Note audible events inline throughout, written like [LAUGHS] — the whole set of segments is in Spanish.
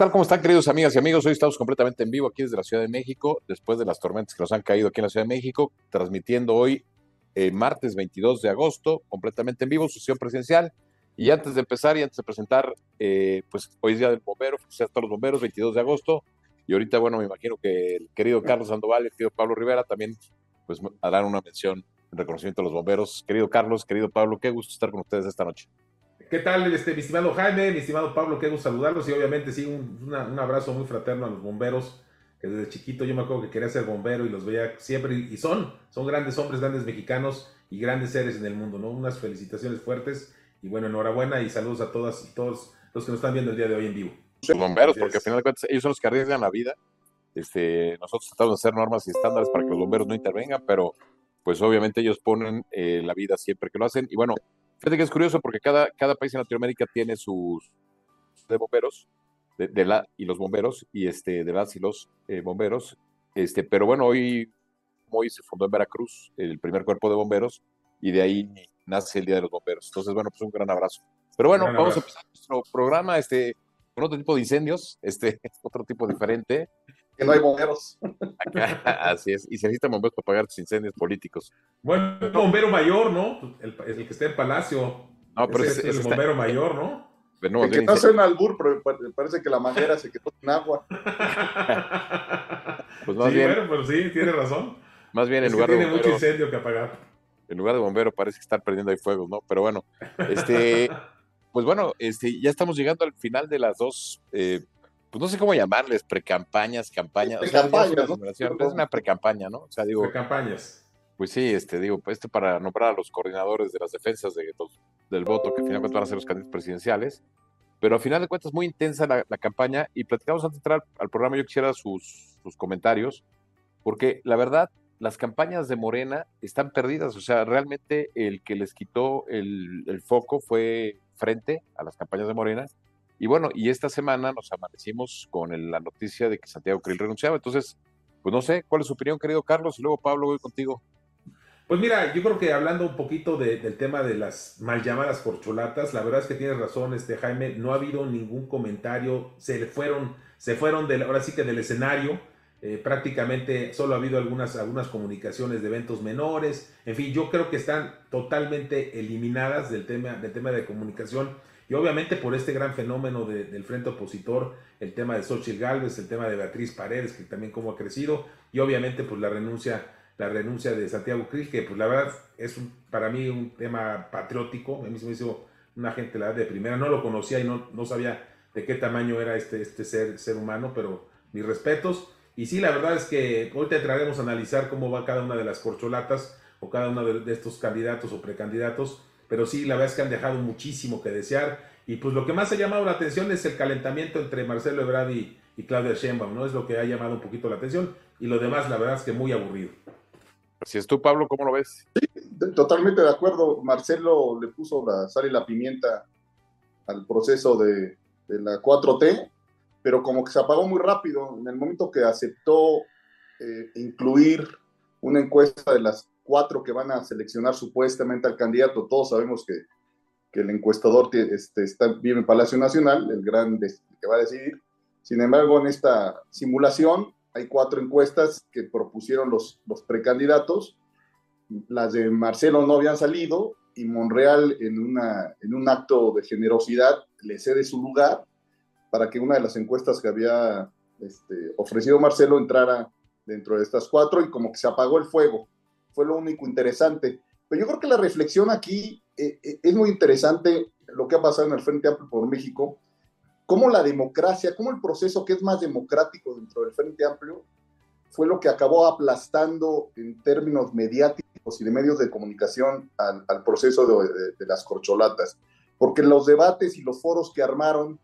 Hola, ¿qué tal? ¿Cómo están, queridos amigas y amigos? Hoy estamos completamente en vivo aquí desde la Ciudad de México, después de las tormentas que nos han caído aquí en la Ciudad de México, transmitiendo hoy, eh, martes 22 de agosto, completamente en vivo, su sesión presidencial. Y antes de empezar y antes de presentar, eh, pues hoy es día del bombero, felicidades a todos los bomberos, 22 de agosto. Y ahorita, bueno, me imagino que el querido Carlos Sandoval y el querido Pablo Rivera también, pues harán una mención en reconocimiento a los bomberos. Querido Carlos, querido Pablo, qué gusto estar con ustedes esta noche. ¿Qué tal, este, mi estimado Jaime, mi estimado Pablo? Qué gusto saludarlos y obviamente sí, un, abrazo muy fraterno a los bomberos, que desde chiquito yo me acuerdo que quería ser bombero y los veía siempre, y son, son grandes hombres, grandes mexicanos y grandes seres en el mundo, ¿no? Unas felicitaciones fuertes y bueno, enhorabuena y saludos a todas y todos los que nos están viendo el día de hoy en vivo. Los bomberos, porque al final de cuentas ellos son los que arriesgan la vida. Este, nosotros tratamos de hacer normas y estándares para que los bomberos no intervengan, pero pues obviamente ellos ponen eh, la vida siempre que lo hacen. Y bueno, Fíjate que es curioso porque cada, cada país en Latinoamérica tiene sus de bomberos, de, la, y los bomberos, y este, de las y los eh, bomberos. Este, pero bueno, hoy, hoy se fundó en Veracruz el primer cuerpo de bomberos, y de ahí nace el Día de los Bomberos. Entonces, bueno, pues un gran abrazo. Pero bueno, vamos a empezar nuestro programa este, con otro tipo de incendios, este, [LAUGHS] otro tipo diferente. Que no hay bomberos. [LAUGHS] así es, y se necesitan bomberos para pagar tus incendios políticos. Bueno, un bombero mayor, ¿no? El, el, que está en Palacio. No, pero es, el bombero mayor, ¿no? no el que no suena al bur, pero parece que la manguera se quedó sin agua. [LAUGHS] pues más sí, bien. Bueno, pues sí, tiene razón. Más bien, en lugar de. Tiene mucho incendio que apagar. En lugar de bombero, parece que están perdiendo ahí fuegos, ¿no? Pero bueno, este. [LAUGHS] pues bueno, este, ya estamos llegando al final de las dos. Eh, pues no sé cómo llamarles, precampañas, campañas. Pre-campañas, o sea, es una precampaña, ¿no? O sea, digo. Precampañas pues sí, este, digo, pues este para nombrar a los coordinadores de las defensas de del voto, que al final van a ser los candidatos presidenciales, pero al final de cuentas muy intensa la, campaña y platicamos antes de entrar al, programa, yo quisiera sus, sus, comentarios, porque la verdad, las campañas de Morena están perdidas, o sea, realmente el que les quitó el, el foco fue frente a las campañas de Morena, y bueno, y esta semana nos amanecimos con la noticia de que Santiago Krill renunciaba, entonces, pues no sé, ¿cuál es su opinión, querido Carlos? Y luego Pablo, voy contigo. Pues mira, yo creo que hablando un poquito del tema de las mal llamadas corcholatas, la verdad es que tienes razón, este Jaime, no ha habido ningún comentario, se le fueron, se fueron del, ahora sí que del escenario, eh, prácticamente solo ha habido algunas, algunas comunicaciones de eventos menores, en fin, yo creo que están totalmente eliminadas del tema, del tema de comunicación y obviamente por este gran fenómeno del frente opositor, el tema de Xochitl Galvez, el tema de Beatriz Paredes, que también como ha crecido, y obviamente pues la renuncia la renuncia de Santiago Krill, que pues la verdad es para mí un tema patriótico, a mí se me hizo una gente la de primera, no lo conocía y no, no sabía de qué tamaño era este, este ser, ser humano, pero mis respetos. Y sí, la verdad es que hoy te traeremos a analizar cómo va cada una de las corcholatas o cada uno de, estos candidatos o precandidatos, pero sí, la verdad es que han dejado muchísimo que desear. Y pues lo que más ha llamado la atención es el calentamiento entre Marcelo Ebrard y, y Claudia Sheinbaum, ¿no? Es lo que ha llamado un poquito la atención. Y lo demás, la verdad es que muy aburrido. Si es tú, Pablo, ¿cómo lo ves? Sí, totalmente de acuerdo. Marcelo le puso la sal y la pimienta al proceso de, la 4T, pero como que se apagó muy rápido. En el momento que aceptó eh, incluir una encuesta de las cuatro que van a seleccionar supuestamente al candidato, todos sabemos que, el encuestador este, está, vive en Palacio Nacional, el gran que va a decidir. Sin embargo, en esta simulación hay cuatro encuestas que propusieron los, los precandidatos. Las de Marcelo no habían salido y Monreal en, una, en un acto de generosidad le cede su lugar para que una de las encuestas que había este, ofrecido Marcelo entrara dentro de estas cuatro y como que se apagó el fuego. Fue lo único interesante. Pero yo creo que la reflexión aquí eh, eh, es muy interesante lo que ha pasado en el Frente Amplio por México cómo la democracia, cómo el proceso que es más democrático dentro del Frente Amplio fue lo que acabó aplastando en términos mediáticos y de medios de comunicación al, proceso de, las corcholatas. Porque los debates y los foros que armaron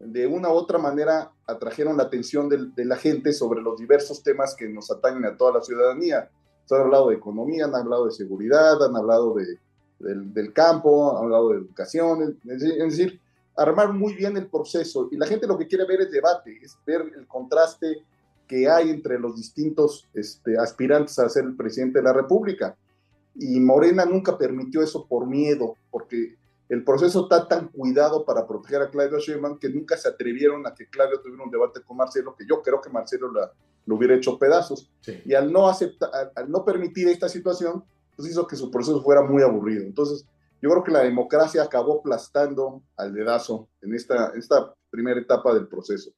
de una u otra manera atrajeron la atención de, la gente sobre los diversos temas que nos atañen a toda la ciudadanía. Han hablado de economía, han hablado de seguridad, han hablado de, del, del, campo, han hablado de educación, es decir, armar muy bien el proceso y la gente lo que quiere ver es debate, es ver el contraste que hay entre los distintos este, aspirantes a ser el presidente de la República. Y Morena nunca permitió eso por miedo, porque el proceso está tan cuidado para proteger a Claudio Sheinbaum que nunca se atrevieron a que Claudio tuviera un debate con Marcelo, que yo creo que Marcelo lo hubiera hecho pedazos. Y al no, aceptar, al, no permitir esta situación, pues hizo que su proceso fuera muy aburrido. Entonces, yo creo que la democracia acabó aplastando al dedazo en esta, esta primera etapa del proceso.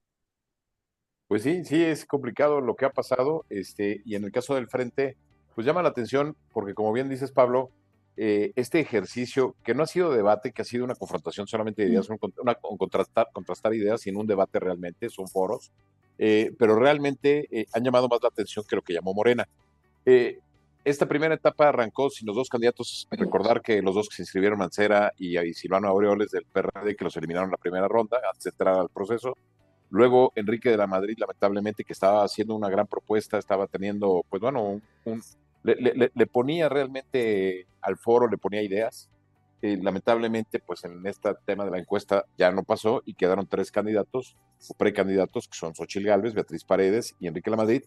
Pues sí, sí, es complicado lo que ha pasado, este, y en el caso del frente, pues llama la atención, porque como bien dices, Pablo, eh, este ejercicio, que no ha sido debate, que ha sido una confrontación solamente de ideas, un, contrastar, contrastar, ideas sin un debate realmente, son foros, eh, pero realmente eh, han llamado más la atención que lo que llamó Morena. esta primera etapa arrancó sin los dos candidatos, recordar que los dos que se inscribieron, Mancera y, y Silvano Aureoles del PRD, que los eliminaron en la primera ronda, antes de entrar al proceso. Luego Enrique de la Madrid, lamentablemente, que estaba haciendo una gran propuesta, estaba teniendo, pues bueno, un, le, ponía realmente al foro, le ponía ideas. Eh, lamentablemente, pues en este tema de la encuesta ya no pasó y quedaron tres candidatos o precandidatos, que son Xochil Gálvez, Beatriz Paredes y Enrique Lamadrid,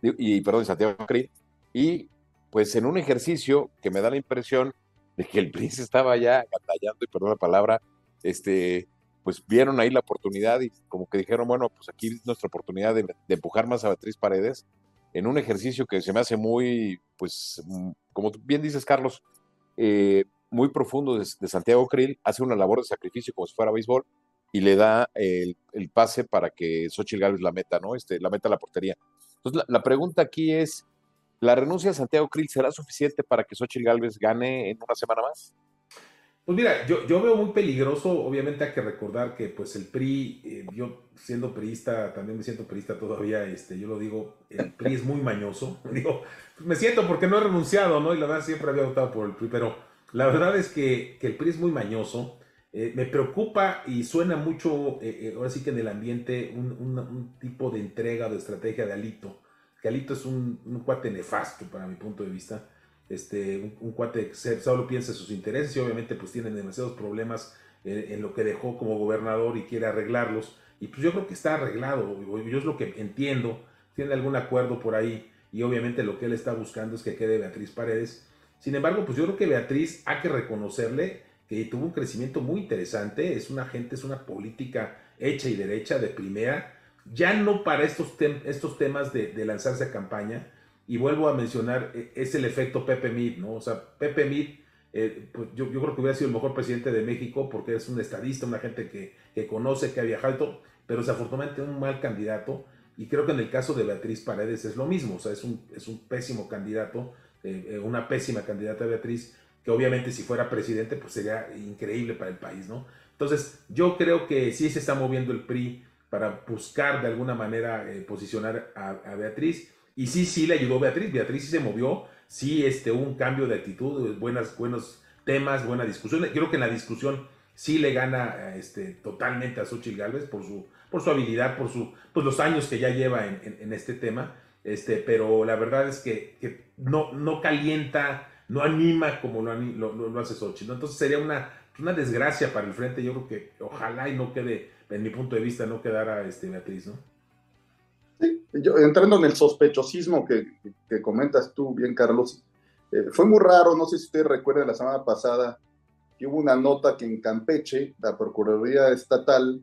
y, y perdón, Santiago Cri. Y pues en un ejercicio que me da la impresión de que el príncipe estaba ya batallando, y perdón la palabra, este, pues vieron ahí la oportunidad y como que dijeron, bueno, pues aquí es nuestra oportunidad de, de empujar más a Beatriz Paredes en un ejercicio que se me hace muy, pues, mm, como bien dices, Carlos, eh, muy profundo de, Santiago Krill, hace una labor de sacrificio como si fuera béisbol y le da el, pase para que Xochitl Gálvez la meta, ¿no? Este, la meta a la portería. Entonces, la, pregunta aquí es, ¿la renuncia de Santiago Krill será suficiente para que Xochitl Gálvez gane en una semana más? Pues mira, yo, yo veo muy peligroso, obviamente hay que recordar que pues el PRI, eh, yo siendo priista, también me siento priista todavía, este, yo lo digo, el PRI es muy mañoso, [LAUGHS] digo, me siento porque no he renunciado, ¿no? Y la verdad siempre había votado por el PRI, pero la verdad es que, que el PRI es muy mañoso, eh, me preocupa y suena mucho, eh, ahora sí que en el ambiente, un, tipo de entrega de estrategia de Alito, que Alito es un, un cuate nefasto para mi punto de vista, este, un, cuate que solo piensa en sus intereses y obviamente pues tienen demasiados problemas eh, en, lo que dejó como gobernador y quiere arreglarlos. Y pues yo creo que está arreglado, yo es lo que entiendo, tiene algún acuerdo por ahí y obviamente lo que él está buscando es que quede Beatriz Paredes. Sin embargo, pues yo creo que Beatriz hay que reconocerle que tuvo un crecimiento muy interesante, es una gente, es una política hecha y derecha de primera, ya no para estos, estos temas de lanzarse a campaña, y vuelvo a mencionar, e, es el efecto Pepe Mid, ¿no? O sea, Pepe Mid, eh, pues yo, yo, creo que hubiera sido el mejor presidente de México porque es un estadista, una gente que, que conoce, que ha viajado, pero desafortunadamente un mal candidato. Y creo que en el caso de Beatriz Paredes es lo mismo, o sea, es un, es un pésimo candidato, eh, eh, una pésima candidata Beatriz, que obviamente si fuera presidente, pues sería increíble para el país, ¿no? Entonces, yo creo que sí se está moviendo el PRI para buscar de alguna manera posicionar a, a Beatriz y sí, sí le ayudó Beatriz. Beatriz sí se movió, sí este, un cambio de actitud, buenas, buenos temas, buena discusión. Creo que en la discusión sí le gana este, totalmente a Xochitl Galvez por su, por su habilidad, por su, pues los años que ya lleva en, este tema. Este, pero la verdad es que, no, no calienta, no anima como lo, lo, hace Xochitl. Entonces sería una, una desgracia para el frente. Yo creo que ojalá y no quede, en mi punto de vista, no quedara este, Beatriz, ¿no? Entrando en el sospechosismo que, comentas tú bien, Carlos, eh, fue muy raro, no sé si usted recuerda la semana pasada, que hubo una nota que en Campeche, la Procuraduría Estatal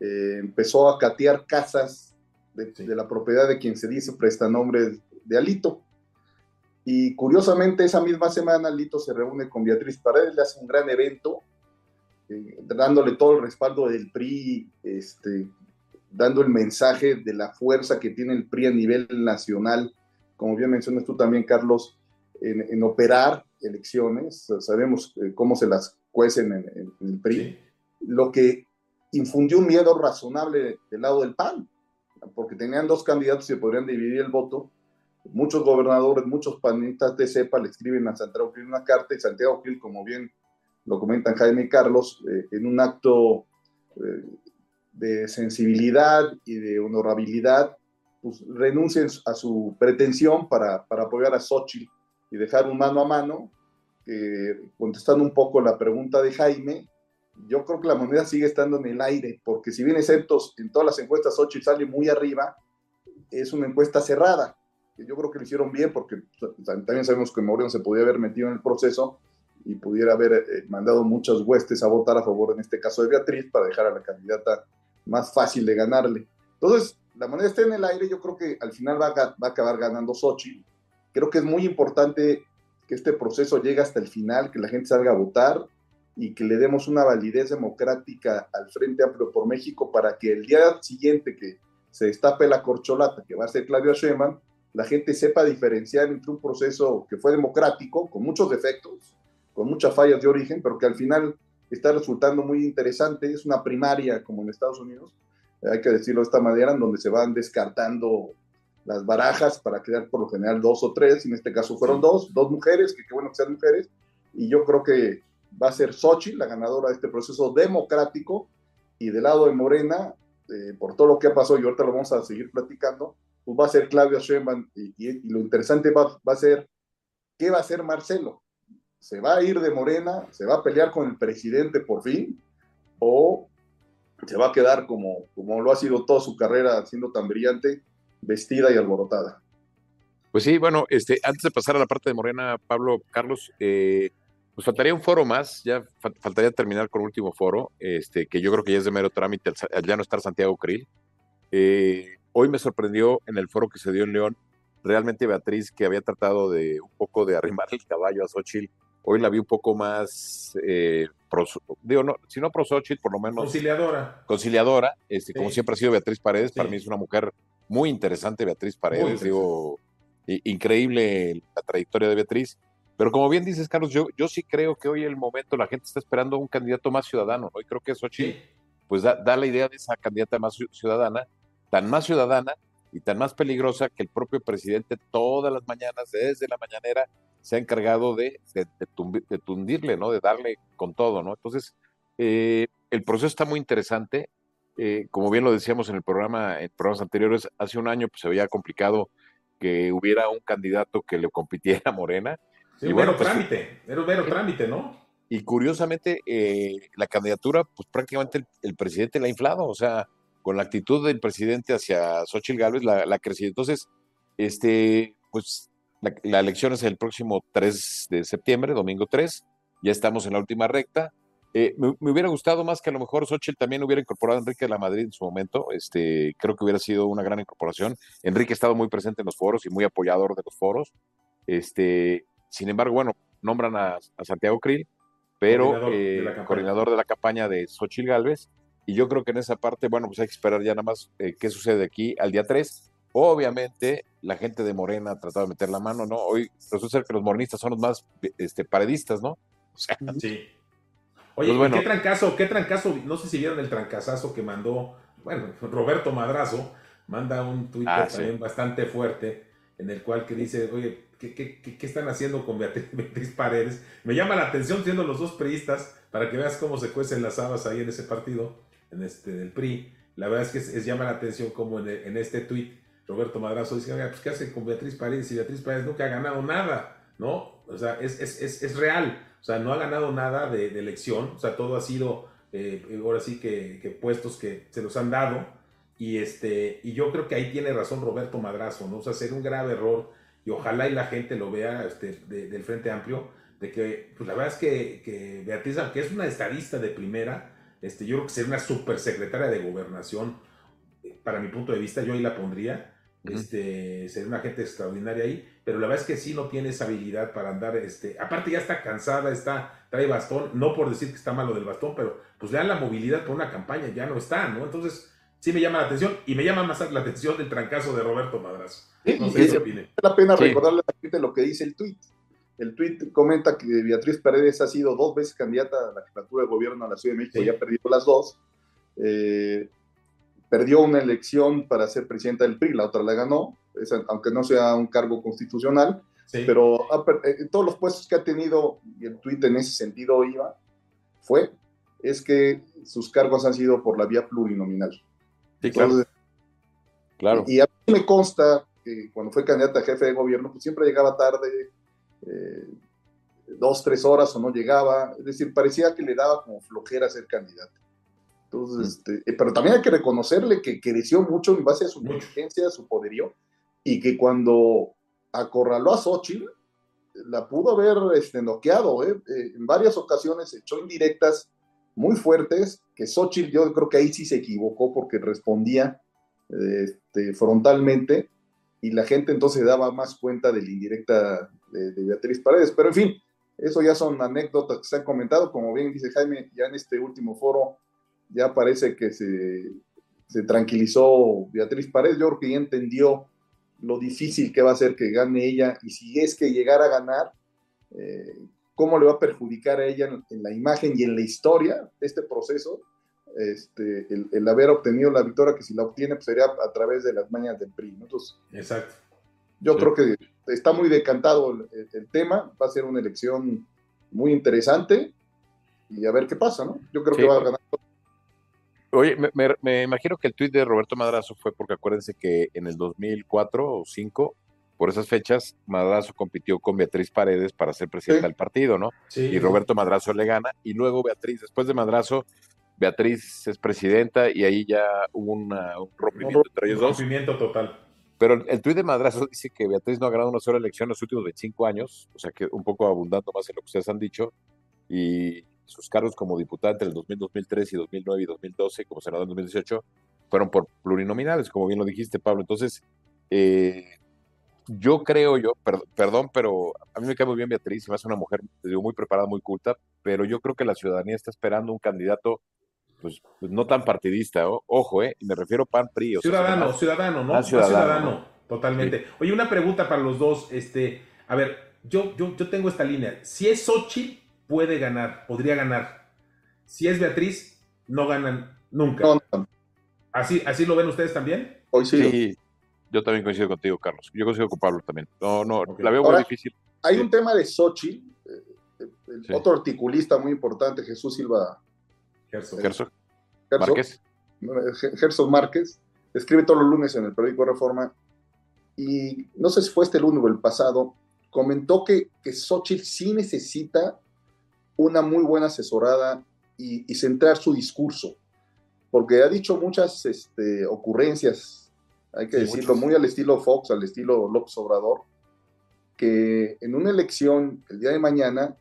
eh, empezó a catear casas de, la propiedad de quien se dice prestanombre de Alito. Y curiosamente, esa misma semana, Alito se reúne con Beatriz Paredes, le hace un gran evento, eh, dándole todo el respaldo del PRI, este, dando el mensaje de la fuerza que tiene el PRI a nivel nacional, como bien mencionas tú también, Carlos, en, operar elecciones, sabemos eh, cómo se las cuecen en, el PRI, lo que infundió un miedo razonable del lado del PAN, porque tenían dos candidatos y podrían dividir el voto. Muchos gobernadores, muchos panistas de CEPA le escriben a Santiago Gil una carta y Santiago Gil, como bien lo comentan Jaime y Carlos, eh, en un acto eh, de sensibilidad y de honorabilidad, pues renuncien a su pretensión para, para apoyar a Xochitl y dejar un mano a mano, contestando un poco la pregunta de Jaime, yo creo que la moneda sigue estando en el aire, porque si bien exceptos en todas las encuestas Xochitl sale muy arriba, es una encuesta cerrada, que yo creo que lo hicieron bien, porque también sabemos que Moreno se podía haber metido en el proceso, y pudiera haber eh, mandado muchas huestes a votar a favor, en este caso de Beatriz, para dejar a la candidata más fácil de ganarle. Entonces, la moneda está en el aire, yo creo que al final va a, acabar ganando Sochi. Creo que es muy importante que este proceso llegue hasta el final, que la gente salga a votar y que le demos una validez democrática al Frente Amplio por México para que el día siguiente que se destape la corcholata, que va a ser Claudia Sheinbaum, la gente sepa diferenciar entre un proceso que fue democrático, con muchos defectos, con muchas fallas de origen, pero que al final está resultando muy interesante. Es una primaria como en Estados Unidos, hay que decirlo de esta manera, en donde se van descartando las barajas para quedar por lo general dos o tres, en este caso fueron dos, dos mujeres, que qué bueno que sean mujeres, y yo creo que va a ser Sochi la ganadora de este proceso democrático, y del lado de Morena, eh, por todo lo que ha pasado, y ahorita lo vamos a seguir platicando, pues va a ser Claudia Sheinbaum, y, lo interesante va, va a ser, ¿qué va a hacer Marcelo? ¿Se va a ir de Morena? ¿Se va a pelear con el presidente por fin? ¿O se va a quedar como, como lo ha sido toda su carrera, siendo tan brillante, vestida y alborotada. Pues sí, bueno, este, antes de pasar a la parte de Morena, Pablo, Carlos, eh, pues faltaría un foro más, ya faltaría terminar con el último foro, este, que yo creo que ya es de mero trámite al, ya no estar Santiago Krill. Eh, hoy me sorprendió en el foro que se dio en León, realmente Beatriz, que había tratado de un poco de arrimar el caballo a Xochitl, hoy la vi un poco más, eh, digo, no, si no pro Xochitl, por lo menos... Conciliadora. Conciliadora, este, como siempre ha sido Beatriz Paredes, para mí es una mujer muy interesante Beatriz Paredes, digo, increíble la trayectoria de Beatriz. Pero como bien dices, Carlos, yo, yo sí creo que hoy el momento la gente está esperando un candidato más ciudadano, Hoy creo que Xochitl, pues da, da, la idea de esa candidata más ciudadana, tan más ciudadana y tan más peligrosa que el propio presidente todas las mañanas, desde la mañanera, se ha encargado de, de, tundirle, ¿no? De darle con todo, ¿no? Entonces, eh, el proceso está muy interesante. Eh, como bien lo decíamos en el programa, en programas anteriores, hace un año pues, se veía complicado que hubiera un candidato que le compitiera a Morena. Sí, y bueno, pues, trámite, era un mero trámite, ¿no? Y curiosamente, eh, la candidatura, pues prácticamente el, presidente la ha inflado, o sea, con la actitud del presidente hacia Xochitl Gálvez la, la ha crecido. Entonces, este, pues la, la, elección es el próximo 3 de septiembre, domingo 3, ya estamos en la última recta. Eh, me, hubiera gustado más que a lo mejor Xochitl también hubiera incorporado a Enrique de la Madrid en su momento. Este, creo que hubiera sido una gran incorporación. Enrique ha estado muy presente en los foros y muy apoyador de los foros. Este, sin embargo, bueno, nombran a, Santiago Krill, pero coordinador, de eh, coordinador de la campaña de Xochitl Galvez. Y yo creo que en esa parte, bueno, pues hay que esperar ya nada más eh, qué sucede aquí al día 3. Obviamente, la gente de Morena ha tratado de meter la mano, ¿no? Hoy resulta ser que los morenistas son los más este, paredistas, ¿no? O sea, sí. Oye, pues ¿qué trancazo, qué trancazo? No sé si vieron el trancazazo que mandó, bueno, Roberto Madrazo, manda un Twitter ah, también bastante fuerte, en el cual que dice, oye, ¿qué, qué, qué están haciendo con [LAUGHS] Beatriz, Paredes? Me llama la atención siendo los dos priistas, para que veas cómo se cuecen las habas ahí en ese partido, en este del PRI. La verdad es que es, llama la atención como en, este tweet Roberto Madrazo dice, pues ¿qué hace con Beatriz Paredes? Y Beatriz Paredes nunca ha ganado nada, ¿no? O sea, es, es, es, es real. O sea, no ha ganado nada de, elección, o sea, todo ha sido, eh, ahora sí que, puestos que se los han dado. Y, este, y yo creo que ahí tiene razón Roberto Madrazo, ¿no? O sea, sería un grave error y ojalá y la gente lo vea este, del Frente Amplio, de que, pues la verdad es que, que Beatriz, aunque es una estadista de primera, este, yo creo que sería una supersecretaria de gobernación, eh, para mi punto de vista, yo ahí la pondría, este, sería una gente extraordinaria ahí, pero la verdad es que sí no tiene esa habilidad para andar, este, aparte ya está cansada, está, trae bastón, no por decir que está malo del bastón, pero pues le dan la movilidad por una campaña, ya no está, ¿no? Entonces, sí me llama la atención, y me llama más la atención del trancazo de Roberto Madrazo. No sé qué Vale la pena recordarle a la gente lo que dice el tuit. El tuit comenta que Beatriz Paredes ha sido dos veces candidata a la jefatura de gobierno a la Ciudad de México y ha perdido las dos. Eh, perdió una elección para ser presidenta del PRI, la otra la ganó, aunque no sea un cargo constitucional, pero en eh, todos los puestos que ha tenido, y el tuit en ese sentido iba, fue, es que sus cargos han sido por la vía plurinominal. Sí, claro. claro. Y, a mí me consta que cuando fue candidata a jefe de gobierno, pues siempre llegaba tarde, eh, dos, tres horas o no llegaba, es decir, parecía que le daba como flojera ser candidata. Entonces, este, eh, pero también hay que reconocerle que creció mucho en base a su inteligencia, a su poderío, y que cuando acorraló a Xochitl, la pudo haber este, noqueado. ¿eh? Eh, en varias ocasiones echó indirectas muy fuertes, que Xochitl yo creo que ahí sí se equivocó porque respondía este, frontalmente y la gente entonces daba más cuenta de la indirecta de, Beatriz Paredes. Pero en fin, eso ya son anécdotas que se han comentado. Como bien dice Jaime, ya en este último foro ya parece que se, se tranquilizó Beatriz Paredes. Yo creo que ya entendió lo difícil que va a ser que gane ella y si es que llegara a ganar, eh, cómo le va a perjudicar a ella en, la imagen y en la historia de este proceso, este, el, haber obtenido la victoria, que si la obtiene pues sería a través de las mañas del PRI. Entonces, Exacto. Yo creo que está muy decantado el, tema, va a ser una elección muy interesante y a ver qué pasa, ¿no? Yo creo que va a ganar Oye, me, imagino que el tuit de Roberto Madrazo fue porque acuérdense que en el 2004 o 2005, por esas fechas, Madrazo compitió con Beatriz Paredes para ser presidenta del partido, ¿no? Sí. Y Roberto Madrazo le gana, y luego Beatriz, después de Madrazo, Beatriz es presidenta y ahí ya hubo un rompimiento entre ellos dos. Un rompimiento total. Pero el tuit de Madrazo dice que Beatriz no ha ganado una sola elección en los últimos 25 años, o sea que un poco abundando más en lo que ustedes han dicho, y sus cargos como diputada entre el 2000, 2003 y 2009 y 2012, como senador en 2018, fueron por plurinominales, como bien lo dijiste, Pablo. Entonces, eh, yo creo yo, perdón, pero a mí me cae muy bien Beatriz, y hace una mujer digo, muy preparada, muy culta, pero yo creo que la ciudadanía está esperando un candidato pues, pues no tan partidista, ojo, eh, me refiero PAN PRI. ciudadano, ciudadano, ¿no? ciudadano, totalmente. Oye, una pregunta para los dos, este, a ver, yo, yo, yo tengo esta línea, si es Xochitl, puede ganar, podría ganar. Si es Beatriz, no ganan nunca. ¿Así, ¿Así lo ven ustedes también? Hoy sí. Yo también coincido contigo, Carlos. Yo coincido con Pablo también. No, no, la veo muy difícil. Hay un tema de Sochi, eh, otro articulista muy importante, Jesús Silva. Gerson. Gerson. Márquez. Gerson Márquez. Escribe todos los lunes en el periódico Reforma. Y no sé si fue este lunes o el pasado, comentó que, que Xochitl sí necesita una muy buena asesorada y, centrar su discurso, porque ha dicho muchas este, ocurrencias, hay que decirlo, muy al estilo Fox, al estilo López Obrador, que en una elección el día de mañana,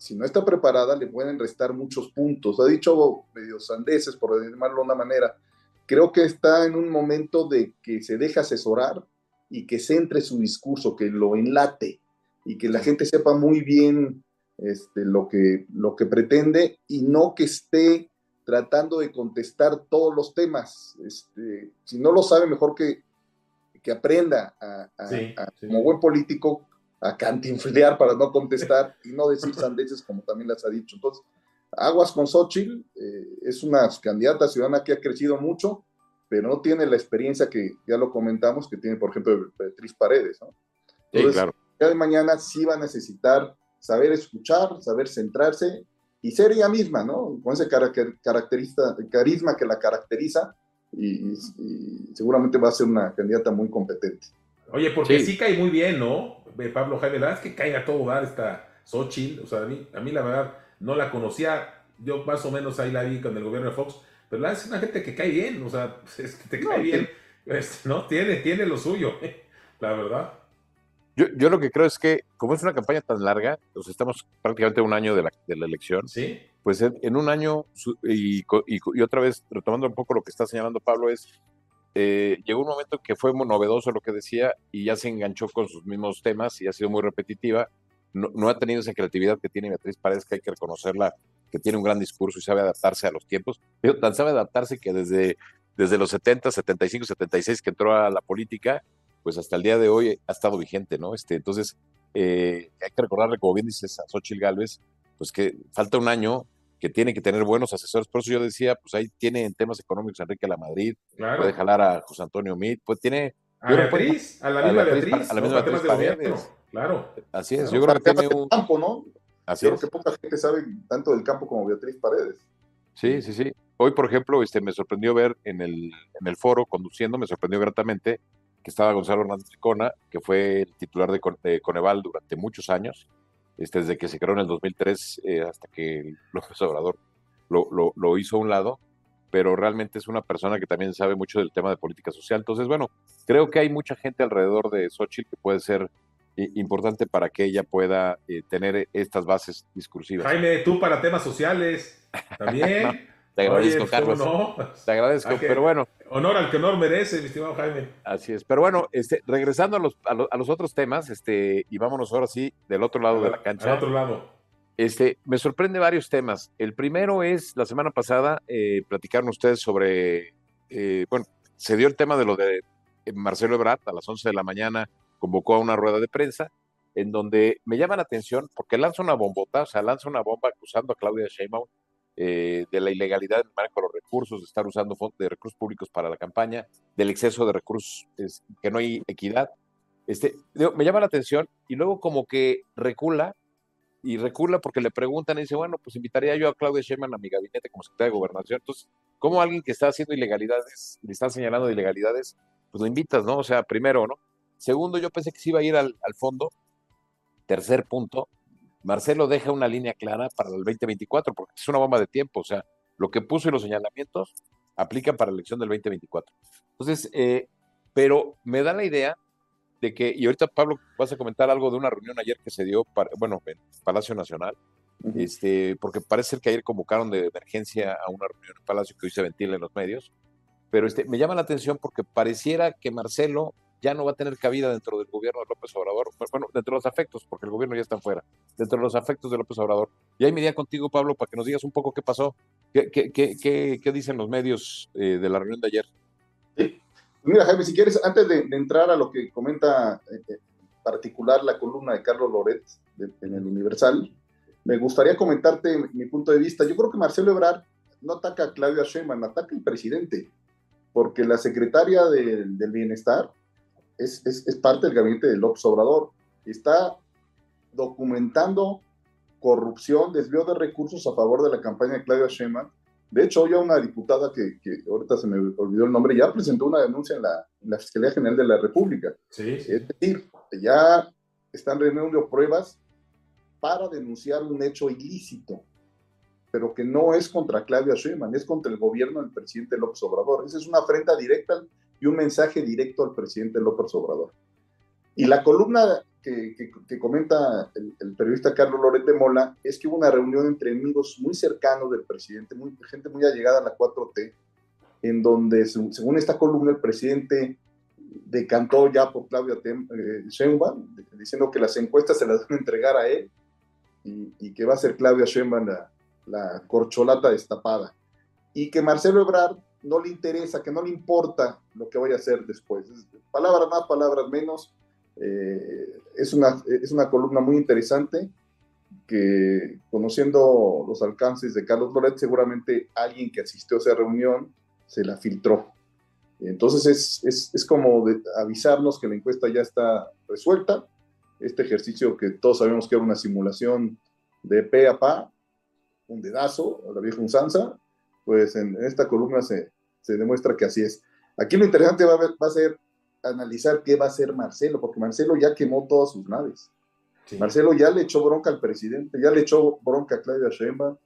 si no está preparada, le pueden restar muchos puntos. Ha dicho medios sandeces, por llamarlo de una manera. Creo que está en un momento de que se deja asesorar y que centre su discurso, que lo enlate y que la gente sepa muy bien este, lo, que, lo que pretende y no que esté tratando de contestar todos los temas. Este, si no lo sabe, mejor que, que aprenda a, como buen político a cantinflear para no contestar y no decir sandeces como también las ha dicho. Entonces, Aguas con Xochitl eh, es una candidata ciudadana que ha crecido mucho, pero no tiene la experiencia que ya lo comentamos, que tiene, por ejemplo, Beatriz Paredes. Entonces, claro. ya de mañana sí va a necesitar saber escuchar, saber centrarse y ser ella misma, ¿no? Con ese carisma que la caracteriza y, seguramente va a ser una candidata muy competente. Oye, porque sí, cae muy bien, ¿no? Pablo Jaime, la verdad es que caiga todo dar esta Xochitl, o sea, a mí, a mí la verdad no la conocía, yo más o menos ahí la vi con el gobierno de Fox, pero la es una gente que cae bien, o sea, [LAUGHS] es que te cae bien, este, ¿no? Tiene, tiene lo suyo, [LAUGHS] la verdad. Yo, yo, lo que creo es que, como es una campaña tan larga, pues estamos prácticamente un año de la, de la elección, ¿Sí? pues en, un año, y, y, otra vez retomando un poco lo que está señalando Pablo, es, eh, llegó un momento que fue muy novedoso lo que decía y ya se enganchó con sus mismos temas y ha sido muy repetitiva. No, no ha tenido esa creatividad que tiene Beatriz Paredes, que hay que reconocerla, que tiene un gran discurso y sabe adaptarse a los tiempos. Pero tan sabe adaptarse que desde, desde los 70, 75, 76 que entró a la política, pues hasta el día de hoy ha estado vigente, ¿no? Este, entonces, eh, hay que recordarle, como bien dices a Xochitl Galvez, pues que falta un año que tiene que tener buenos asesores. Por eso yo decía, pues ahí tiene en temas económicos Enrique La Madrid, puede jalar a José Antonio Mit, pues tiene... A Beatriz, a la misma Beatriz, a la misma Beatriz Claro. Así es, yo creo que tiene un... campo, ¿no? Así creo que poca gente sabe tanto del campo como Beatriz Paredes. Sí, sí, sí. Hoy, por ejemplo, este, me sorprendió ver en el, en el foro, conduciendo, me sorprendió gratamente que estaba Gonzalo Hernández Cona, que fue el titular de, Coneval durante muchos años, este, desde que se creó en el 2003 eh, hasta que López Obrador lo, lo, hizo a un lado, pero realmente es una persona que también sabe mucho del tema de política social. Entonces, bueno, creo que hay mucha gente alrededor de Xochitl que puede ser importante para que ella pueda eh, tener estas bases discursivas. Jaime, tú para temas sociales [LAUGHS] también. Te agradezco, Carlos. No? Te agradezco, pero bueno. Honor al que honor merece, mi estimado Jaime. Así es, pero bueno, este, regresando a los, a los, otros temas, este, y vámonos ahora sí del otro lado de la cancha. Al otro lado. Este, me sorprende varios temas. El primero es, la semana pasada, eh, platicaron ustedes sobre, eh, bueno, se dio el tema de lo de Marcelo Ebrard a las 11 de la mañana convocó a una rueda de prensa en donde me llama la atención porque lanza una bombota, o sea, lanza una bomba acusando a Claudia Sheinbaum eh, de la ilegalidad en manejo de los recursos, de estar usando de recursos públicos para la campaña, del exceso de recursos, que no hay equidad. Este, me llama la atención y luego como que recula y recula porque le preguntan y dice, bueno, pues invitaría yo a Claudia Sheinbaum a mi gabinete como secretaria de Gobernación. Entonces, ¿cómo alguien que está haciendo ilegalidades, le están señalando ilegalidades, pues lo invitas, ¿no? O sea, primero, ¿no? Segundo, yo pensé que se iba a ir al, fondo. Tercer punto, Marcelo deja una línea clara para el 2024, porque es una bomba de tiempo. O sea, lo que puso y los señalamientos aplican para la elección del 2024. Entonces, eh, pero me da la idea de que, y ahorita Pablo vas a comentar algo de una reunión ayer que se dio, para, bueno, en Palacio Nacional, este, porque parece que ayer convocaron de emergencia a una reunión en Palacio que hoy se ventila en los medios, pero este, me llama la atención porque pareciera que Marcelo ya no va a tener cabida dentro del gobierno de López Obrador, bueno, dentro de los afectos, porque el gobierno ya está fuera, dentro de los afectos de López Obrador. Y ahí me iría contigo, Pablo, para que nos digas un poco qué pasó, qué, qué, qué, dicen los medios eh, de la reunión de ayer. Mira, Jaime, si quieres, antes de, entrar a lo que comenta eh, en particular la columna de Carlos Loret en el Universal, me gustaría comentarte mi punto de vista. Yo creo que Marcelo Ebrard no ataca a Claudia Sheinbaum, ataca al presidente, porque la secretaria del Bienestar es, parte del gabinete de López Obrador. Está documentando corrupción, desvío de recursos a favor de la campaña de Claudia Sheinbaum. De hecho, hoy una diputada que, ahorita se me olvidó el nombre, ya presentó una denuncia en la, Fiscalía General de la República. Sí, Es decir, ya están reuniendo pruebas para denunciar un hecho ilícito, pero que no es contra Claudia Sheinbaum, es contra el gobierno del presidente López Obrador. Esa es una afrenta directa y un mensaje directo al presidente López Obrador. Y la columna que, comenta el, periodista Carlos Loret de Mola es que hubo una reunión entre amigos muy cercanos del presidente, muy, gente muy allegada a la 4T, en donde, según esta columna, el presidente decantó ya por Claudia eh, Sheinbaum, diciendo que las encuestas se las van a entregar a él y, que va a ser Claudia Sheinbaum la, la corcholata destapada. Y que Marcelo Ebrard no le interesa, que no le importa lo que vaya a hacer después. Palabras más, palabras menos. Eh, es, una, es una columna muy interesante que conociendo los alcances de Carlos Loret, seguramente alguien que asistió a esa reunión se la filtró. Entonces es, es, es como avisarnos que la encuesta ya está resuelta. Este ejercicio que todos sabemos que era una simulación de pe a pa, un dedazo, la vieja unsanza, pues en, esta columna se, se, demuestra que así es. Aquí lo interesante va a, va a ser analizar qué va a hacer Marcelo, porque Marcelo ya quemó todas sus naves. Marcelo ya le echó bronca al presidente, ya le echó bronca a Claudia Sheinbaum.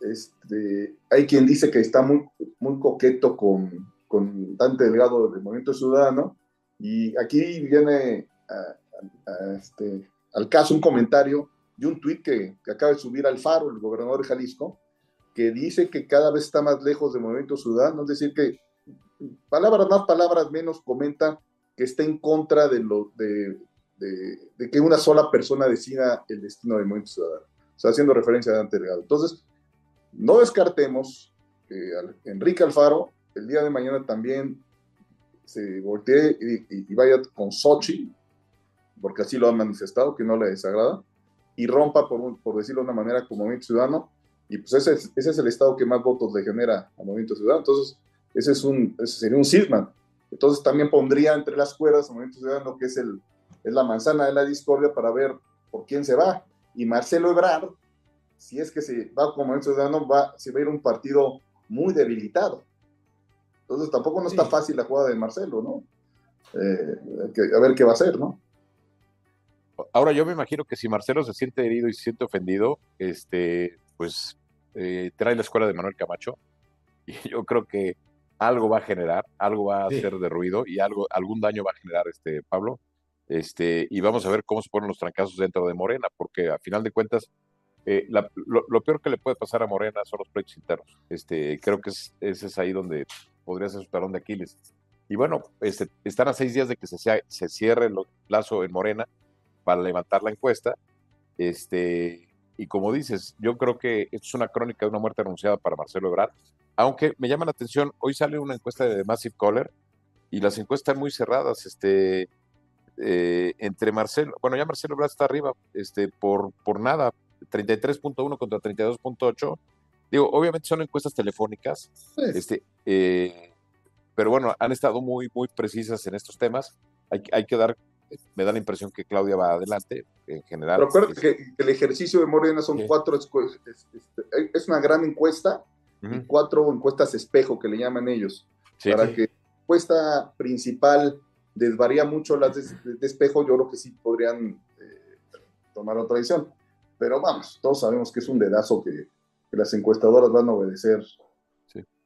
Este, hay quien dice que está muy, muy coqueto con, con Dante Delgado del Movimiento Ciudadano, y aquí viene este, al caso un comentario de un tuit que, que acaba de subir al Faro, el gobernador de Jalisco, que dice que cada vez está más lejos del movimiento ciudadano, es decir, que palabras más, palabras menos, comenta que está en contra de, lo, de, de, que una sola persona decida el destino del movimiento ciudadano. O sea, haciendo referencia a Dante Delgado. Entonces, no descartemos que Enrique Alfaro el día de mañana también se voltee y, vaya con Sochi, porque así lo ha manifestado, que no le desagrada, y rompa, por, por decirlo de una manera, como movimiento ciudadano, y pues ese es, ese es el estado que más votos le genera al Movimiento Ciudadano. Entonces, ese, es un, ese sería un cisma. Entonces, también pondría entre las cuerdas al Movimiento Ciudadano, que es, el, es la manzana de la discordia, para ver por quién se va. Y Marcelo Ebrard, si es que se va como Movimiento Ciudadano, va, se va a ir un partido muy debilitado. Entonces, tampoco no está fácil la jugada de Marcelo, ¿no? Eh, a ver qué va a hacer, ¿no? Ahora yo me imagino que si Marcelo se siente herido y se siente ofendido, este, pues eh, trae la escuela de Manuel Camacho [LAUGHS] y yo creo que algo va a generar, algo va a hacer de ruido y algo, algún daño va a generar este Pablo. este, y vamos a ver cómo se ponen los trancazos dentro de Morena, porque a final de cuentas, eh, lo, peor que le puede pasar a Morena son los proyectos internos. Este, creo que es, ese es ahí donde podría ser su talón de Aquiles. Y bueno, este, están a seis días de que se, se cierre el plazo en Morena para levantar la encuesta. Este, y como dices, yo creo que esto es una crónica de una muerte anunciada para Marcelo Ebrard. Aunque me llama la atención, hoy sale una encuesta de Massive Caller y las encuestas muy cerradas. Este, eh, entre Marcelo, bueno, ya Marcelo Ebrard está arriba este, por, por nada, 33.1 contra 32.8. Digo, obviamente son encuestas telefónicas, este, eh, pero bueno, han estado muy, muy precisas en estos temas. Hay, hay que dar, me da la impresión que Claudia va adelante en general. Pero acuérdate que, el ejercicio de Morena son cuatro, es, es, una gran encuesta y cuatro encuestas espejo que le llaman ellos, para que la encuesta principal desvaría mucho las de, espejo, yo creo que sí podrían eh, tomar otra decisión. Pero vamos, todos sabemos que es un dedazo que, las encuestadoras van a obedecer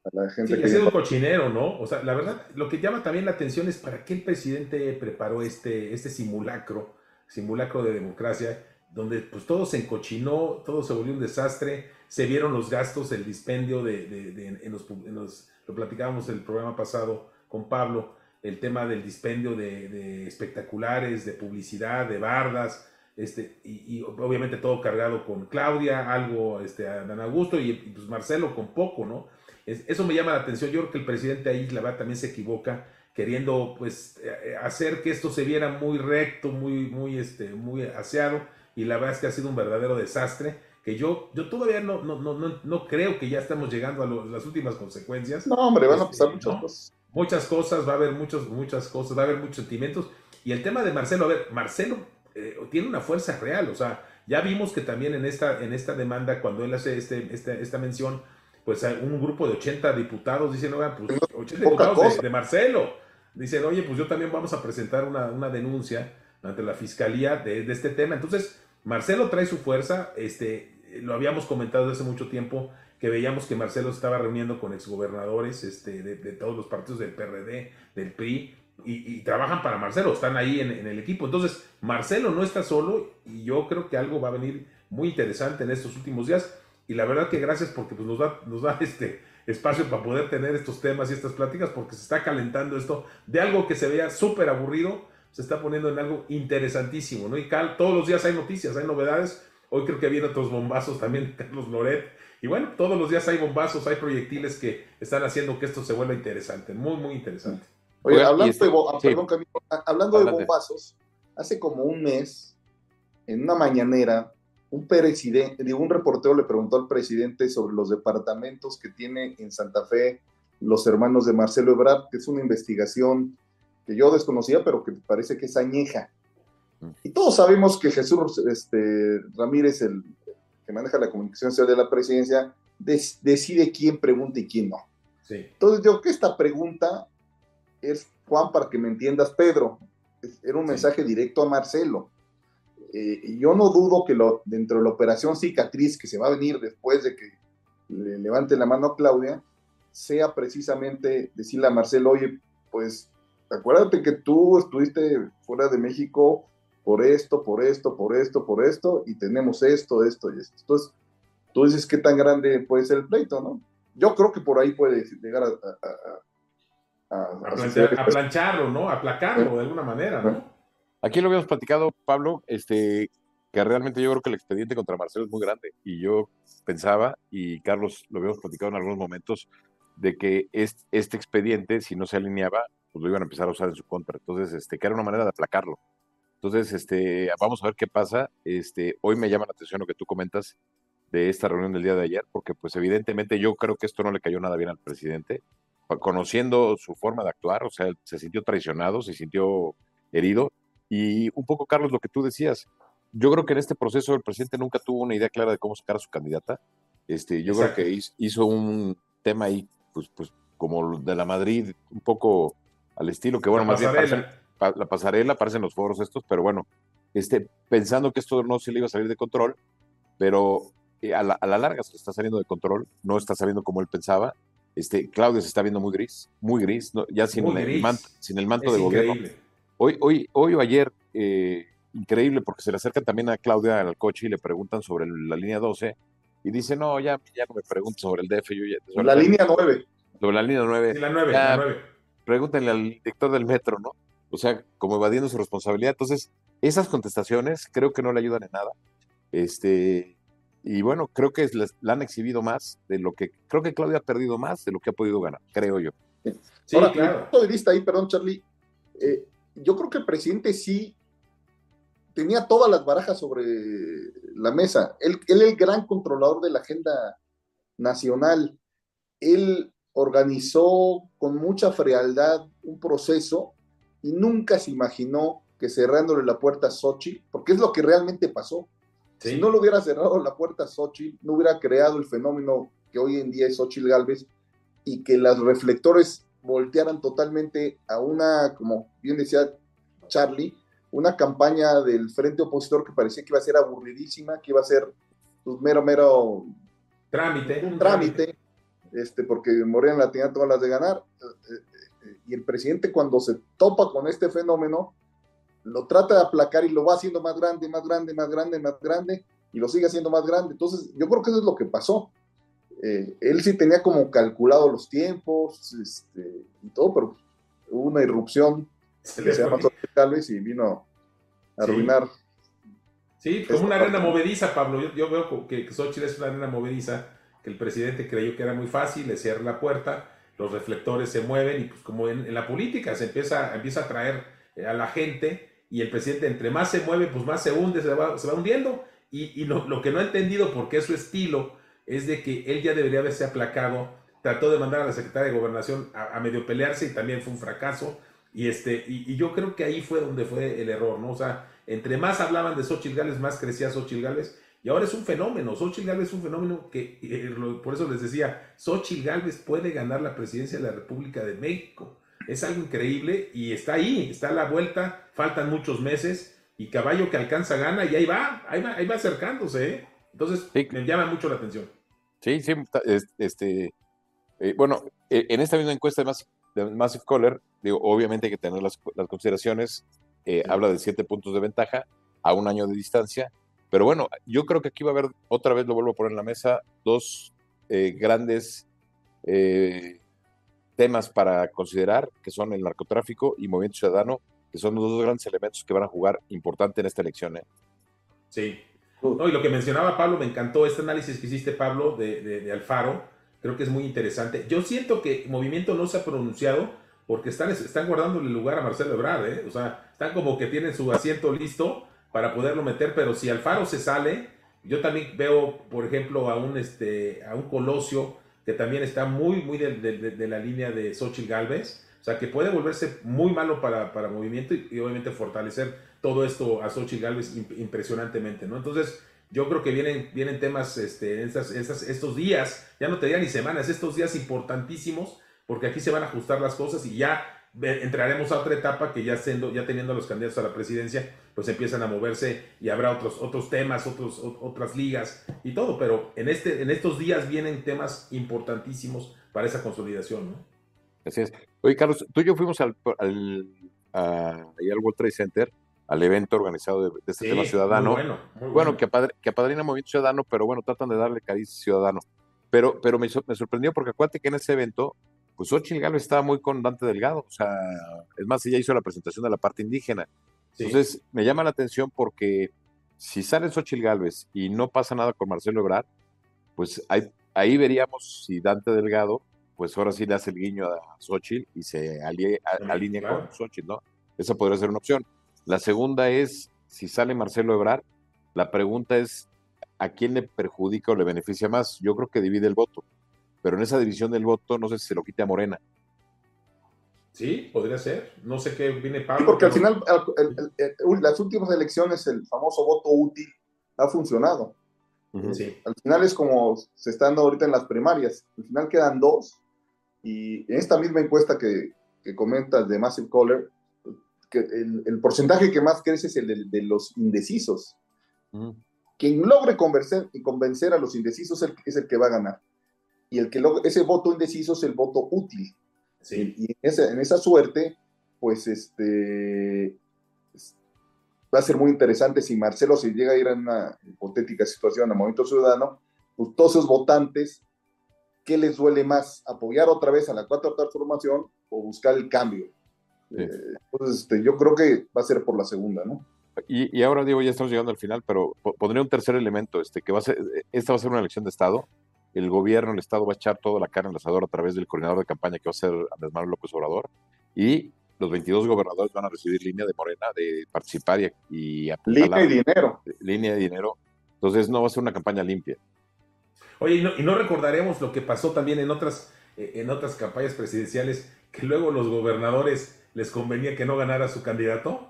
a la gente. Sí, que ha sido un cochinero, ¿no? O sea, la verdad, lo que llama también la atención es para qué el presidente preparó este, este simulacro, simulacro de democracia, donde pues todo se encochinó, todo se volvió un desastre, se vieron los gastos, el dispendio de, en, los, lo platicábamos el programa pasado con Pablo, el tema del dispendio de, espectaculares, de publicidad, de bardas, este, y, obviamente todo cargado con Claudia, algo este, a Dan Augusto y, pues Marcelo con poco, ¿no? Eso me llama la atención. Yo creo que el presidente ahí, la verdad, también se equivoca queriendo pues eh, hacer que esto se viera muy recto, muy, muy, este, muy aseado, y la verdad es que ha sido un verdadero desastre que yo, yo todavía no, no, no, no, creo que ya estamos llegando a las últimas consecuencias. No, hombre, van a pasar este, muchas cosas muchas cosas, va a haber muchos, muchas cosas, va a haber muchos sentimientos. Y el tema de Marcelo, a ver, Marcelo eh, tiene una fuerza real, o sea, ya vimos que también en esta, en esta demanda, cuando él hace este, este esta mención, pues un grupo de 80 diputados dicen, oigan, pues 80 diputados de, Marcelo, dicen, oye, pues yo también vamos a presentar una, una denuncia ante la fiscalía de, de, este tema. Entonces, Marcelo trae su fuerza, este, lo habíamos comentado desde hace mucho tiempo, que veíamos que Marcelo estaba reuniendo con exgobernadores este, de, todos los partidos del PRD, del PRI, y, trabajan para Marcelo, están ahí en, el equipo. Entonces, Marcelo no está solo y yo creo que algo va a venir muy interesante en estos últimos días. Y la verdad que gracias porque pues, nos da, nos da [LAUGHS] este espacio para poder tener estos temas y estas pláticas porque se está calentando esto de algo que se veía súper aburrido, se está poniendo en algo interesantísimo, ¿no? Y Cal, todos los días hay noticias, hay novedades. Hoy creo que viene otros bombazos también, Carlos Loret, y bueno, todos los días hay bombazos, hay proyectiles que están haciendo que esto se vuelva interesante, muy, muy interesante. Oye, hablando, de, este, hablando de bombazos, hace como un mes, en una mañanera, un presidente, un reportero le preguntó al presidente sobre los departamentos que tiene en Santa Fe los hermanos de Marcelo Ebrard, que es una investigación que yo desconocía, pero que parece que es añeja. Y todos sabemos que Jesús este, Ramírez, el, que maneja la comunicación social de la presidencia, decide quién pregunta y quién no. Entonces, yo que esta pregunta es, Juan, para que me entiendas, Pedro, era un mensaje directo a Marcelo. Eh, yo no dudo que lo, dentro de la operación cicatriz que se va a venir después de que le levante la mano a Claudia, sea precisamente decirle a Marcelo, oye, pues acuérdate que tú estuviste fuera de México por esto, por esto, por esto, por esto, y tenemos esto, esto y esto. Entonces, tú dices qué tan grande puede ser el pleito, ¿no? Yo creo que por ahí puede llegar a... a, plancharlo, ¿no? A placarlo de alguna manera, ¿no? Aquí lo habíamos platicado, Pablo, este, que realmente yo creo que el expediente contra Marcelo es muy grande. Y yo pensaba, y Carlos lo habíamos platicado en algunos momentos, de que este, expediente, si no se alineaba, pues lo iban a empezar a usar en su contra. Entonces, este, que era una manera de aplacarlo. Entonces, este, vamos a ver qué pasa. Este, hoy me llama la atención lo que tú comentas de esta reunión del día de ayer, porque pues evidentemente yo creo que esto no le cayó nada bien al presidente, conociendo su forma de actuar, o sea, se sintió traicionado, se sintió herido, y un poco, Carlos, lo que tú decías, yo creo que en este proceso el presidente nunca tuvo una idea clara de cómo sacar a su candidata, este, yo creo que hizo un tema ahí, pues, pues como de la Madrid, un poco al estilo que, bueno, más bien la pasarela, aparecen los foros estos, pero bueno, este, pensando que esto no se le iba a salir de control, pero eh, a, la, larga se está saliendo de control, no está saliendo como él pensaba. Este, Claudio se está viendo muy gris, muy gris, ya sin, el, Manto, sin el manto de gobierno. Hoy, hoy, hoy o ayer eh, increíble porque se le acercan también a Claudia al coche y le preguntan sobre la línea 12 y dice, no, ya, ya no me pregunto sobre el DF. Yo ya, la línea 9. Sobre la línea 9. Sí, la 9, la 9. Pregúntenle al director del metro, ¿no? O sea, como evadiendo su responsabilidad. Entonces, esas contestaciones creo que no le ayudan en nada. Este, y bueno, creo que la han exhibido más de lo que, creo que Claudia ha perdido más de lo que ha podido ganar, creo yo. Sí, Ahora, claro. punto de vista ahí, perdón, Charlie, eh, yo creo que el presidente sí tenía todas las barajas sobre la mesa. Él, él es el gran controlador de la agenda nacional. Él organizó con mucha frialdad un proceso y nunca se imaginó que cerrándole la puerta a Sochi, porque es lo que realmente pasó. Si no le hubiera cerrado la puerta a Sochi, no hubiera creado el fenómeno que hoy en día es Xochitl Galvez y que los reflectores voltearan totalmente a una, como bien decía Charlie, una campaña del frente opositor que parecía que iba a ser aburridísima, que iba a ser pues, mero, mero trámite. Un trámite, este, porque Morena la tenía todas las de ganar. Eh, eh, y el presidente cuando se topa con este fenómeno, lo trata de aplacar y lo va haciendo más grande, más grande, más grande, más grande, y lo sigue haciendo más grande. Entonces, yo creo que eso es lo que pasó. Eh, él sí tenía como calculado los tiempos este, y todo, pero hubo una irrupción se, se llama Galvez y vino a arruinar. Sí, como una arena movediza, Pablo. Yo, veo que, que Xochitl es una arena movediza, que el presidente creyó que era muy fácil, le cierra la puerta, los reflectores se mueven y pues como en, la política se empieza, empieza a traer eh, a la gente y el presidente entre más se mueve, pues más se hunde, se va, se va hundiendo. Y, lo, lo, que no ha entendido, porque es su estilo, es de que él ya debería haberse aplacado, trató de mandar a la secretaria de gobernación a, a medio pelearse y también fue un fracaso. Y, este, y, yo creo que ahí fue donde fue el error, ¿no? O sea, entre más hablaban de Xochitl Gales, más crecía Xochitl Gales. Y ahora es un fenómeno. Xochitl Gálvez es un fenómeno que, eh, por eso les decía, Xochitl Gálvez puede ganar la presidencia de la República de México. Es algo increíble y está ahí, está a la vuelta, faltan muchos meses y caballo que alcanza gana y ahí va, ahí va, ahí va acercándose. ¿eh? Entonces, me llama mucho la atención. Sí, sí, este, eh, bueno, en esta misma encuesta de de Massive Caller, digo, obviamente hay que tener las, consideraciones, eh, habla de siete puntos de ventaja a un año de distancia, pero bueno, yo creo que aquí va a haber, otra vez lo vuelvo a poner en la mesa, dos eh, grandes eh, temas para considerar, que son el narcotráfico y movimiento ciudadano, que son los dos grandes elementos que van a jugar importante en esta elección. Sí. No, y lo que mencionaba Pablo, me encantó este análisis que hiciste, Pablo, de, de Alfaro Creo que es muy interesante. Yo siento que Movimiento no se ha pronunciado porque están, están guardándole lugar a Marcelo Ebrard, ¿eh? O sea, están como que tienen su asiento listo para poderlo meter, pero si Alfaro se sale, yo también veo, por ejemplo, a un, este, a un Colosio que también está muy, muy de, la línea de Xochitl Galvez. O sea, que puede volverse muy malo para, para movimiento y, obviamente fortalecer todo esto a Xochitl Galvez impresionantemente, ¿no? Entonces, yo creo que vienen, vienen temas este, estas, estos días, ya no te diría ni semanas, estos días importantísimos, porque aquí se van a ajustar las cosas y ya entraremos a otra etapa que ya, siendo, ya teniendo a los candidatos a la presidencia, pues empiezan a moverse y habrá otros, otros temas, otros, otras ligas y todo, pero en, este, en estos días vienen temas importantísimos para esa consolidación, ¿no? Así es. Oye, Carlos, tú y yo fuimos al, al, al World Trade Center al evento organizado de, este tema ciudadano. bueno, bueno, Que, que apadrina Movimiento Ciudadano, pero bueno, tratan de darle cariz ciudadano. Pero, pero me, me, sorprendió porque acuérdate que en ese evento, pues Xochitl Galo estaba muy con Dante Delgado, o sea, es más, ella hizo la presentación de la parte indígena. Entonces, me llama la atención porque si sale Xochitl Galvez y no pasa nada con Marcelo Ebrard, pues ahí, ahí veríamos si Dante Delgado, pues ahora sí le hace el guiño a Xochitl y se alinea con Xochitl, ¿no? Esa podría ser una opción. La segunda es, si sale Marcelo Ebrard, la pregunta es, ¿a quién le perjudica o le beneficia más? Yo creo que divide el voto, pero en esa división del voto no sé si se lo quite a Morena. Sí, podría ser. No sé qué viene Pablo. porque al final, las últimas elecciones, el famoso voto útil ha funcionado. Al final es como se está dando ahorita en las primarias. Al final quedan dos. Y en esta misma encuesta que, que comentas de Massive Caller, que el, porcentaje que más crece es el de, los indecisos. Quien logre convencer, y convencer a los indecisos es el, que va a ganar. Y el que ese voto indeciso es el voto útil. Y, en, esa, suerte, pues este, va a ser muy interesante si Marcelo se llega a ir en una hipotética situación a Movimiento Ciudadano, pues todos esos votantes, ¿qué les duele más? ¿Apoyar otra vez a la cuarta transformación o buscar el cambio? Eh, entonces, este, yo creo que va a ser por la segunda, ¿no? Y, ahora digo, ya estamos llegando al final, pero pondré un tercer elemento, este, que va a ser, esta va a ser una elección de Estado. El gobierno, el Estado va a echar toda la carne al asador a través del coordinador de campaña que va a ser Andrés Manuel López Obrador. Y los 22 gobernadores van a recibir línea de Morena de participar y, y Línea y dinero. Línea de dinero. Entonces no va a ser una campaña limpia. Oye, y no, recordaremos lo que pasó también en otras, eh, en otras campañas presidenciales, que luego los gobernadores les convenía que no ganara su candidato.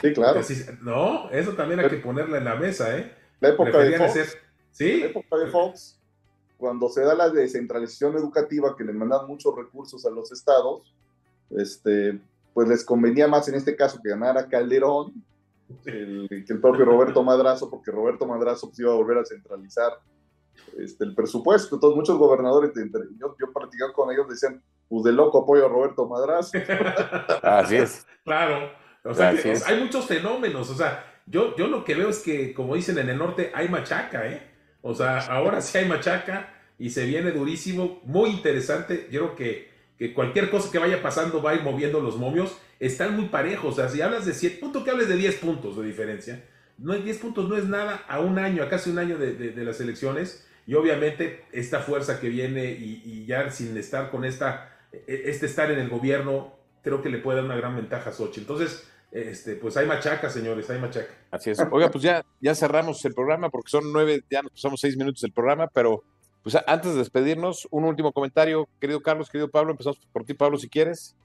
Sí, claro. no, eso también hay que ponerla en la mesa, ¿eh? La época de Fox. ¿Sí? La época de Fox, cuando se da la descentralización educativa, que le mandan muchos recursos a los estados, este, pues les convenía más en este caso que ganara Calderón que el, propio Roberto Madrazo, porque Roberto Madrazo pues, iba a volver a centralizar este, el presupuesto. Entonces muchos gobernadores, yo, yo platicaba con ellos, decían, pues de loco apoyo a Roberto Madrazo. [LAUGHS] Así es. Claro. O sea, hay muchos fenómenos. O sea, yo, yo lo que veo es que, como dicen en el norte, hay machaca, ¿eh? O sea, ahora sí hay machaca y se viene durísimo, muy interesante. Yo creo que, que cualquier cosa que vaya pasando va a ir moviendo los momios. Están muy parejos. O sea, si hablas de 7 puntos, que hables de 10 puntos de diferencia. No es 10 puntos, no es nada a un año, a casi un año de, las elecciones. Y obviamente esta fuerza que viene y, y ya sin estar con esta, e, este estar en el gobierno, creo que le puede dar una gran ventaja a Sochi. Entonces, este, pues hay machaca, señores, hay machaca. Así es. Oiga, pues ya, ya cerramos el programa porque son nueve, ya nos pasamos seis minutos del programa, pero pues antes de despedirnos, un último comentario, querido Carlos, querido Pablo, empezamos por ti, Pablo, si quieres.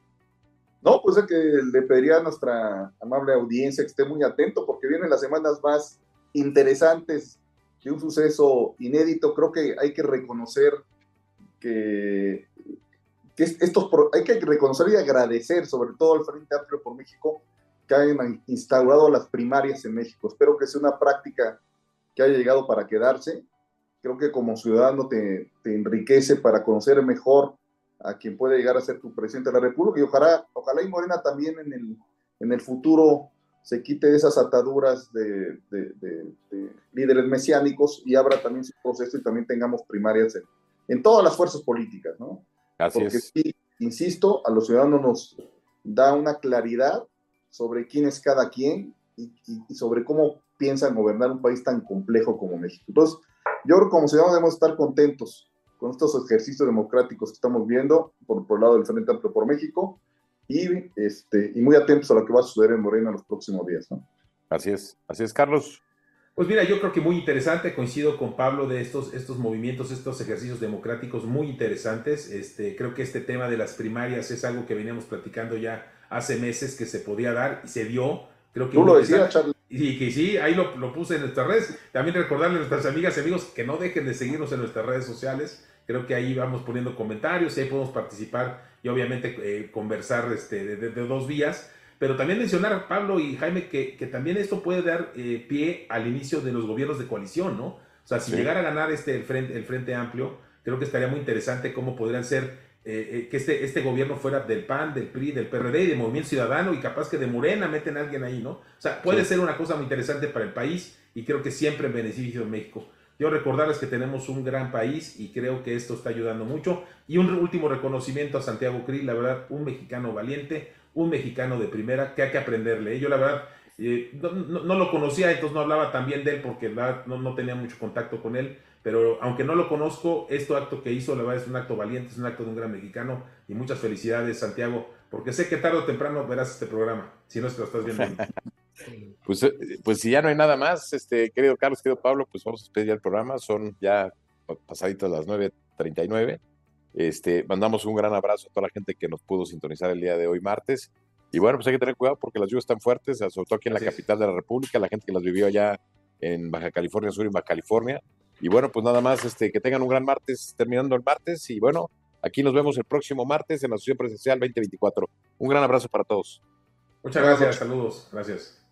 No, pues es que le pediría a nuestra amable audiencia que esté muy atento porque vienen las semanas más interesantes de un suceso inédito. Creo que hay que reconocer que, estos, hay que reconocer y agradecer sobre todo al Frente Amplio por México que hayan instaurado las primarias en México. Espero que sea una práctica que haya llegado para quedarse. Creo que como ciudadano te enriquece para conocer mejor a quien puede llegar a ser tu presidente de la República y ojalá, ojalá y Morena también en el, en el futuro se quite esas ataduras de, de, líderes mesiánicos y abra también su proceso y también tengamos primarias en, en todas las fuerzas políticas, ¿no? Así Porque sí, insisto, a los ciudadanos nos da una claridad sobre quién es cada quien y, sobre cómo piensan gobernar un país tan complejo como México. Entonces, yo creo que como ciudadanos debemos estar contentos con estos ejercicios democráticos que estamos viendo por, por el lado del Frente Amplio por México y, este, y muy atentos a lo que va a suceder en Morena en los próximos días. ¿no? Así es, así es, Carlos. Pues mira, yo creo que muy interesante, coincido con Pablo de estos, estos movimientos, estos ejercicios democráticos muy interesantes. Este, creo que este tema de las primarias es algo que veníamos platicando ya hace meses que se podía dar y se dio. Creo que Tú lo decías, Charlie. Y que sí, ahí lo, lo, puse en nuestras redes. También recordarle a nuestras amigas y amigos que no dejen de seguirnos en nuestras redes sociales. Creo que ahí vamos poniendo comentarios y ahí podemos participar y obviamente eh, conversar este, de, dos vías. Pero también mencionar Pablo y Jaime que, que también esto puede dar eh, pie al inicio de los gobiernos de coalición, ¿no? O sea, si llegara a ganar este, el, frente, el Frente Amplio, creo que estaría muy interesante cómo podrían ser eh, eh, que este, este gobierno fuera del PAN, del PRI, del PRD y de Movimiento Ciudadano y capaz que de Morena meten a alguien ahí, ¿no? O sea, puede ser una cosa muy interesante para el país y creo que siempre en beneficio de México. Yo recordarles que tenemos un gran país y creo que esto está ayudando mucho. Y un último reconocimiento a Santiago Cris, la verdad, un mexicano valiente, un mexicano de primera que hay que aprenderle. Yo la verdad eh, no, lo conocía, entonces no hablaba tan bien de él porque no, no tenía mucho contacto con él pero aunque no lo conozco, este acto que hizo, la verdad, es un acto valiente, es un acto de un gran mexicano, y muchas felicidades, Santiago, porque sé que tarde o temprano verás este programa, si no es que lo estás viendo. [LAUGHS] pues, eh, pues si ya no hay nada más, este, querido Carlos, querido Pablo, pues vamos a despedir el programa, son ya pasaditas las 9.39, este, mandamos un gran abrazo a toda la gente que nos pudo sintonizar el día de hoy, martes, y bueno, pues hay que tener cuidado porque las lluvias están fuertes, sobre todo aquí en la capital de la República, la gente que las vivió allá en Baja California Sur y Baja California, y bueno, pues nada más, este, que tengan un gran martes terminando el martes. Y bueno, aquí nos vemos el próximo martes en la Asociación Presencial 2024. Un gran abrazo para todos. Muchas gracias, saludos, gracias.